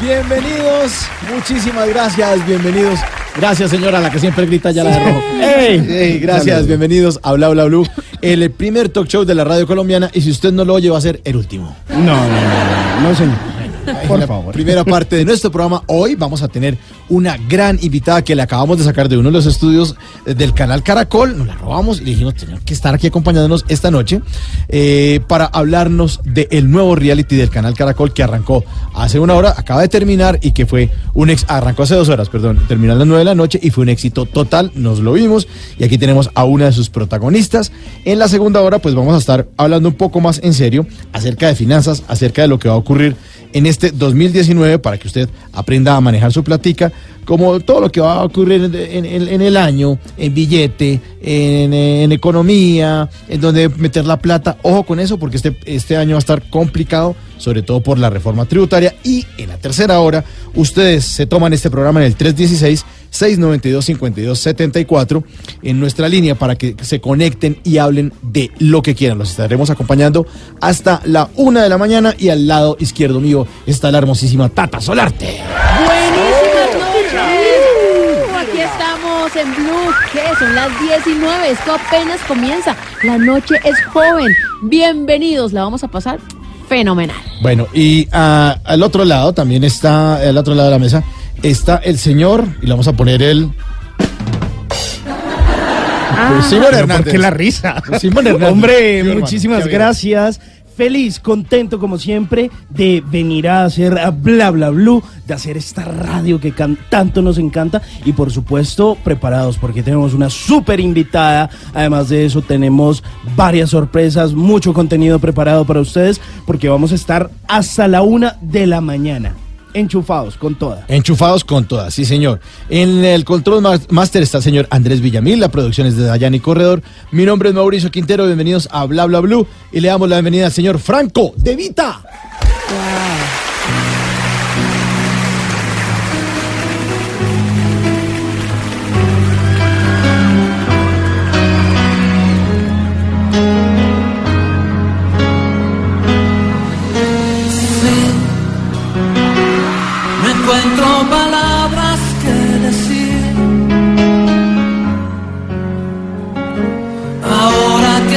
Bienvenidos, muchísimas gracias, bienvenidos. Gracias, señora, la que siempre grita ya la de rojo. ¡Ey! ¡Ey! Gracias, bienvenidos a Bla Bla Blue, el primer talk show de la radio colombiana. Y si usted no lo oye, va a ser el último. No, no, no, no, no, señor. Por favor. Primera parte de nuestro programa. Hoy vamos a tener una gran invitada que le acabamos de sacar de uno de los estudios eh, del canal Caracol. Nos la robamos y le dijimos tener que estar aquí acompañándonos esta noche eh, para hablarnos del nuevo reality del canal Caracol que arrancó hace una hora, acaba de terminar y que fue un ex, arrancó hace dos horas, perdón, terminó a las nueve de la noche y fue un éxito total. Nos lo vimos y aquí tenemos a una de sus protagonistas. En la segunda hora, pues vamos a estar hablando un poco más en serio acerca de finanzas, acerca de lo que va a ocurrir en este 2019 para que usted aprenda a manejar su platica, como todo lo que va a ocurrir en, el año, en billete, en, en economía, en donde meter la plata. Ojo con eso porque este, este año va a estar complicado, sobre todo por la reforma tributaria. Y en la tercera hora, ustedes se toman este programa en el 316. 692-5274 en nuestra línea para que se conecten y hablen de lo que quieran. Los estaremos acompañando hasta la una de la mañana y al lado izquierdo mío está la hermosísima Tata Solarte. Buenísimas noches. Aquí estamos en Blue. ¿Qué? Son las 19. Esto apenas comienza. La noche es joven. Bienvenidos. La vamos a pasar fenomenal. Bueno, y ah, al otro lado también está, al otro lado de la mesa, está el señor, y le vamos a poner el... Pues, Simón Pero Hernández. ¿Por qué la risa? Simón Hernández. Hombre, Sí, muchísimas gracias. Feliz, contento como siempre de venir a hacer a Bla Bla Blue, de hacer esta radio que tanto nos encanta y por supuesto preparados porque tenemos una súper invitada. Además de eso tenemos varias sorpresas, mucho contenido preparado para ustedes porque vamos a estar hasta la una de la mañana. Enchufados con toda. Enchufados con todas, sí señor. En el control master está el señor Andrés Villamil, la producción es de Dayani Corredor. Mi nombre es Mauricio Quintero, bienvenidos a Bla Bla Blue y le damos la bienvenida al señor Franco De Vita. No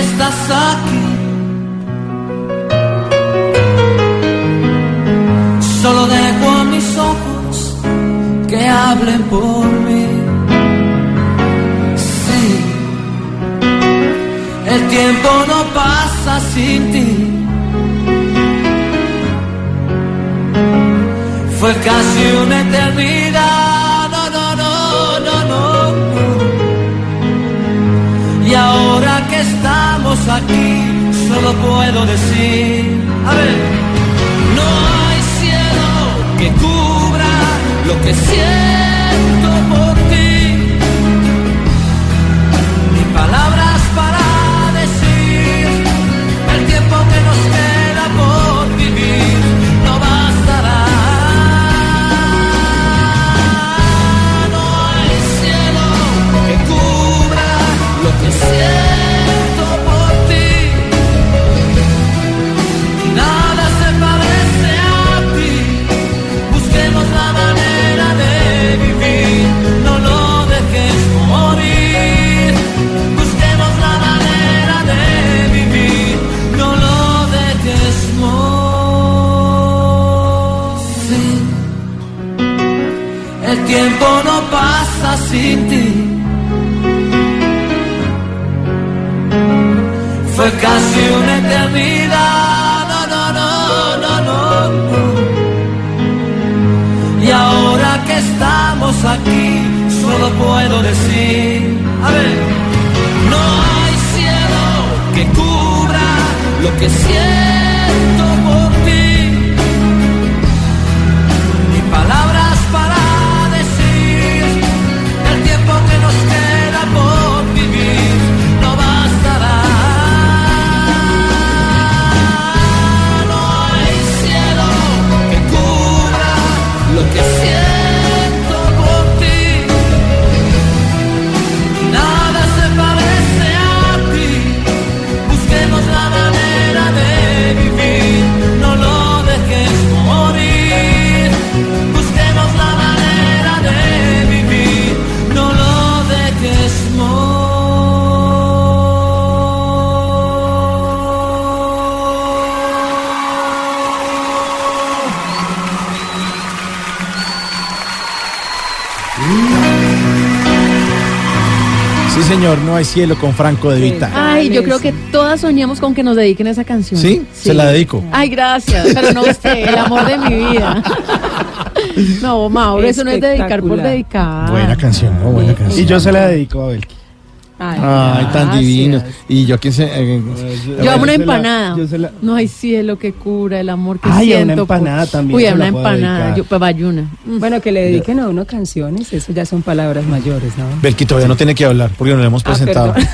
estás aquí, solo dejo a mis ojos que hablen por mí. Sí, el tiempo no pasa sin ti. Fue casi una eternidad, no, no, no, no, no. Y ahora que aquí, solo puedo decir, a ver, no hay cielo que cubra lo que siento Fue casi una eternidad. No, no, no, no, no. Y ahora que estamos aquí, solo puedo decir, a ver, no hay cielo que cubra lo que siento Sí, señor, no hay cielo con Franco de Vita. Ay, yo creo que todas soñamos con que nos dediquen esa canción. ¿Sí? Se la dedico. Ay, gracias, pero no usted, el amor de mi vida. No, Mauro, eso no es dedicar por dedicar. Buena canción, ¿no? Buena canción. Y yo se la dedico a Belki. Ay, Ay, tan divinos. Y yo quién sé. eh, Yo amo una se la- empanada. yo se la- No hay cielo que cura el amor que Ay, a siento. una empanada por- también Uy, se a una puedo empanada. dedicar. Yo, pues bayuna. Mm. Bueno, que le dediquen a uno canciones, eso ya son palabras mayores, ¿no? Belki todavía no tiene que hablar porque no le hemos Ah, presentado.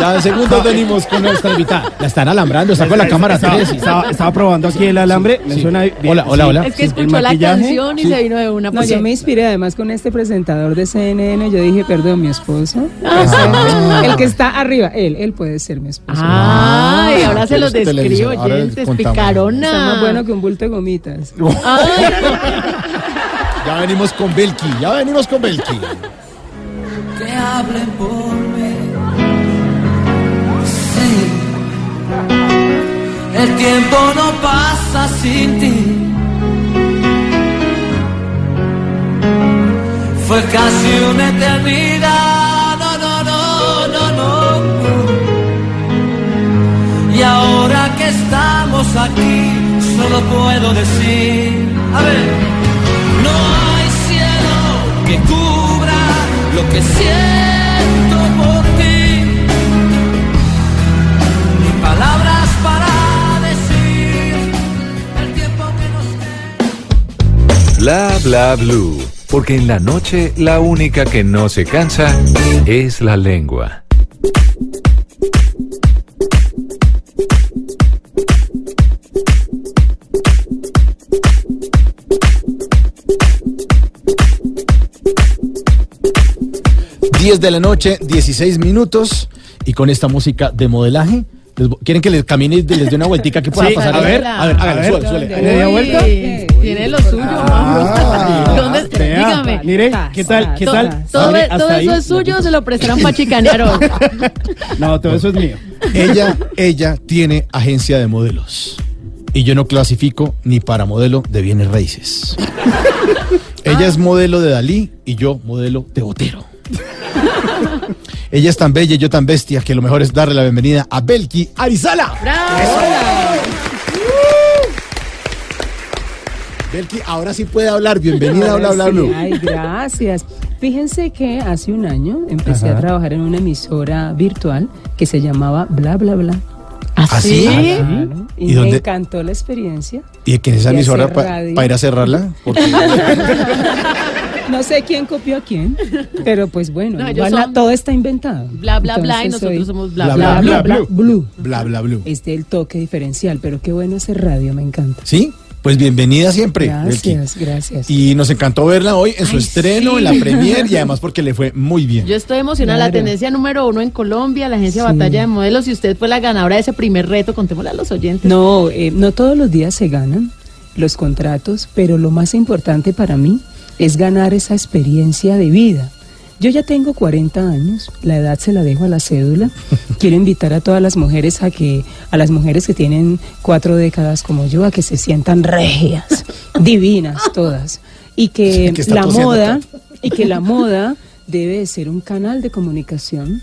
ya en segundos venimos con nuestra invitada. La están alambrando, está con la cámara estaba, 3. estaba, estaba probando aquí el alambre. Me Sí. suena bien. Hola, hola, hola. Es que escuchó la canción y sí. se vino de una. No, yo me inspiré además con este presentador de CNN, yo dije, perdón, mi esposo. Ah. El que está arriba, él, él puede ser mi esposo. Ay, ahora se los describo, oyentes, picarona. Está más bueno que un bulto de gomitas. Ay, Ya venimos con Belki, ya venimos con Belki. que hablen por sin ti. Fue casi una eternidad. No, no, no, no, no. Y ahora que estamos aquí, solo puedo decir, Bla blue. Porque en la noche la única que no se cansa es la lengua. Diez de la noche, 16 minutos. Y con esta música de modelaje. ¿Quieren que les camine y les dé una vueltica? ¿Qué pueda Sí, pasar? a ver, a ver, a ver. suele, suele. ¿Le dio vuelta? Tiene lo suyo, Mauro. ¿Dónde? Dígame. Mire, ¿qué tal? ¿Qué tal? Todo, Mire, todo hasta eso ahí. es suyo, se lo prestaron para chicanear hoy. No, todo eso es mío. Ella, ella tiene agencia de modelos. Y yo no clasifico ni para modelo de bienes raíces. Ella es modelo de Dalí y yo modelo de Botero. Ella es tan bella y yo tan bestia que lo mejor es darle la bienvenida a Belki Arizala. Belki, ahora sí puede hablar. Bienvenida a Bla Bla Sí, Blue. Ay, gracias. Fíjense que hace un año empecé Ajá. a trabajar en una emisora virtual que se llamaba Bla Bla Bla. ¿Ah, sí? Claro, Y, ¿Y me dónde? encantó la experiencia. ¿Y que esa Y emisora para ir a cerrarla? No sé quién copió a quién, pero pues bueno, No, igual son- todo está inventado. Bla, bla, bla, y nosotros soy somos bla, bla, bla, Bla bla. Bla Bla. Bla Bla. Es del toque diferencial, pero qué bueno hacer radio, me encanta. ¿Sí? Pues bienvenida siempre. Belki. Gracias, gracias. Y nos encantó verla hoy en su Ay, estreno, sí. en la premier y además porque le fue muy bien. Yo estoy emocionada, la tendencia número uno en Colombia, la agencia Sí. Batalla de Modelos, y usted fue la ganadora de ese primer reto, contémosle a los oyentes. No, eh, no todos los días se ganan los contratos, pero lo más importante para mí es ganar esa experiencia de vida. Yo ya tengo 40 años, la edad se la dejo a la cédula. Quiero invitar a todas las mujeres a que, a las mujeres que tienen cuatro décadas como yo, a que se sientan regias, divinas todas. Y que, la moda, y que la moda debe de ser un canal de comunicación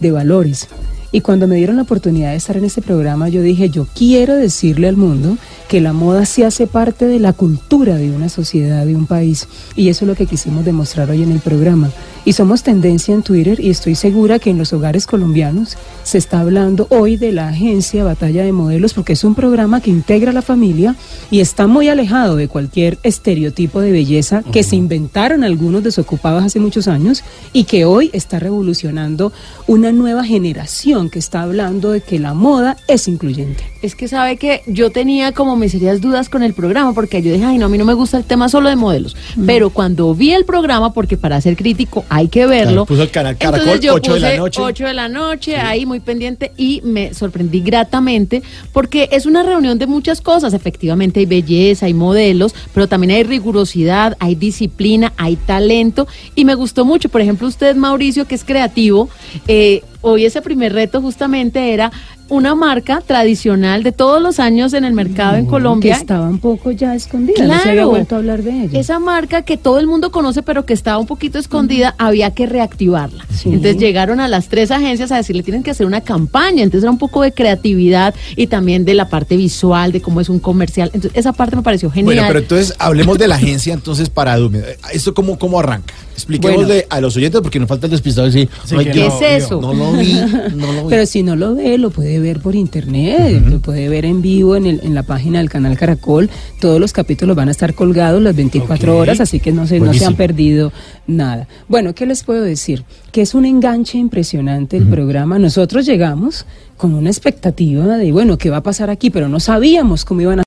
de valores. Y cuando me dieron la oportunidad de estar en este programa, yo dije, yo quiero decirle al mundo que la moda sí hace parte de la cultura de una sociedad, de un país. Y eso es lo que quisimos demostrar hoy en el programa. Y somos tendencia en Twitter y estoy segura que en los hogares colombianos se está hablando hoy de la agencia Batalla de Modelos porque es un programa que integra a la familia y está muy alejado de cualquier estereotipo de belleza que se inventaron algunos desocupados hace muchos años y que hoy está revolucionando una nueva generación que está hablando de que la moda es incluyente. Es que sabe que yo tenía como mis serias dudas con el programa porque yo dije, ay, no, a mí no me gusta el tema solo de modelos. Pero cuando vi el programa, porque para ser crítico hay que verlo. Claro, puso el canal Caracol, entonces yo 8 de la puse noche. 8 de la noche, ahí muy pendiente y me sorprendí gratamente porque es una reunión de muchas cosas. Efectivamente hay belleza, hay modelos, pero también hay rigurosidad, hay disciplina, hay talento y me gustó mucho. Por ejemplo, usted, Mauricio, que es creativo, eh, hoy ese primer reto justamente era una marca tradicional de todos los años en el mercado en Que Colombia. estaba un poco ya escondida, no se había Claro. vuelto a hablar de ella. Esa marca que todo el mundo conoce, pero que estaba un poquito escondida, había que reactivarla. Sí. Entonces llegaron a las tres agencias a decirle tienen que hacer una campaña. Entonces era un poco de creatividad y también de la parte visual, de cómo es un comercial. Entonces esa parte me pareció genial. Bueno, pero entonces hablemos de la agencia entonces para Dume. ¿Esto cómo, cómo arranca? Expliquémosle a los oyentes porque nos falta el despistado y decir, Sí, "Ay, que ¿Qué es eso? No lo vi, no lo vi. Pero si no lo ve, lo puede ver por internet, lo puede ver en vivo en, el- en la página del canal Caracol. Todos los capítulos van a estar colgados las 24 Ok. horas, así que no se, no se han perdido nada. Bueno, ¿qué les puedo decir? Que es un enganche impresionante el programa. Nosotros llegamos con una expectativa de, bueno, ¿qué va a pasar aquí? Pero no sabíamos cómo iban a